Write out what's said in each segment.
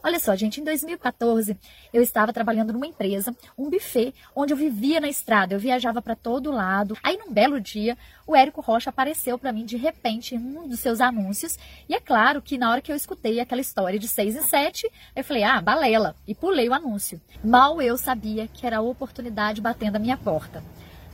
Olha só, gente, em 2014 eu estava trabalhando numa empresa, um buffet, onde eu vivia na estrada, eu viajava para todo lado. Aí num belo dia, o Érico Rocha apareceu para mim de repente em um dos seus anúncios, e é claro que na hora que eu escutei aquela história de 6 em 7, eu falei: "Ah, balela", e pulei o anúncio. Mal eu sabia que era a oportunidade batendo a minha porta.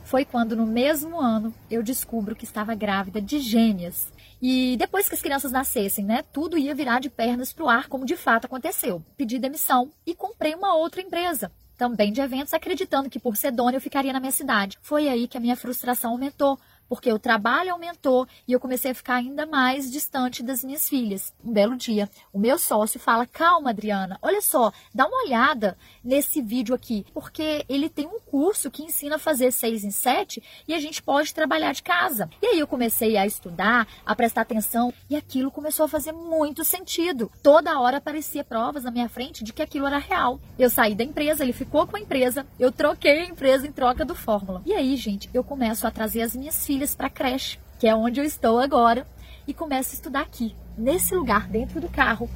Foi quando no mesmo ano eu descubro que estava grávida de gêmeas. E depois que as crianças nascessem, né, tudo ia virar de pernas para o ar, como de fato aconteceu. Pedi demissão e comprei uma outra empresa, também de eventos, acreditando que por ser dona eu ficaria na minha cidade. Foi aí que a minha frustração aumentou, porque o trabalho aumentou e eu comecei a ficar ainda mais distante das minhas filhas. Um belo dia, o meu sócio fala: Calma, Adriana, olha só, dá uma olhada nesse vídeo aqui, porque ele tem um curso que ensina a fazer seis em sete e a gente pode trabalhar de casa. E aí eu comecei a estudar, a prestar atenção e aquilo começou a fazer muito sentido. Toda hora aparecia provas na minha frente de que aquilo era real. Eu saí da empresa, ele ficou com a empresa, eu troquei a empresa em troca do Fórmula. E aí, gente, eu começo a trazer as minhas filhas para a creche, que é onde eu estou agora, e começo a estudar aqui, nesse lugar, dentro do carro.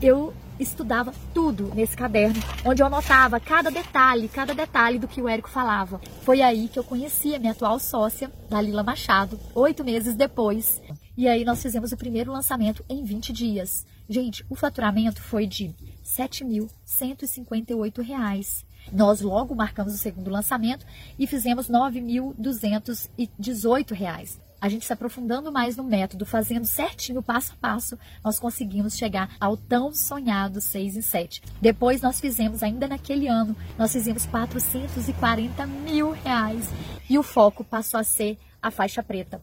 Eu estudava tudo nesse caderno, onde eu anotava cada detalhe, cada detalhe do que o Érico falava. Foi aí que eu conheci a minha atual sócia, Dalila Machado, oito meses depois. E aí nós fizemos o primeiro lançamento em 20 dias. Gente, o faturamento foi de R$ 7.158. Nós logo marcamos o segundo lançamento e fizemos R$ 9.218. A gente se aprofundando mais no método, fazendo certinho, passo a passo, nós conseguimos chegar ao tão sonhado 6 em 7. Depois nós fizemos, ainda naquele ano, nós fizemos 440 mil reais e o foco passou a ser a faixa preta.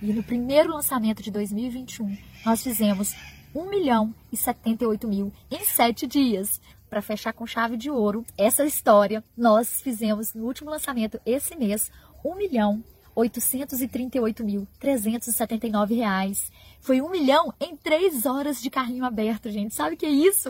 E no primeiro lançamento de 2021, nós fizemos 1 milhão e 78 mil em 7 dias para fechar com chave de ouro essa história, nós fizemos no último lançamento esse mês 1 milhão 838.379 reais. Foi um milhão em três horas de carrinho aberto, gente. Sabe o que é isso?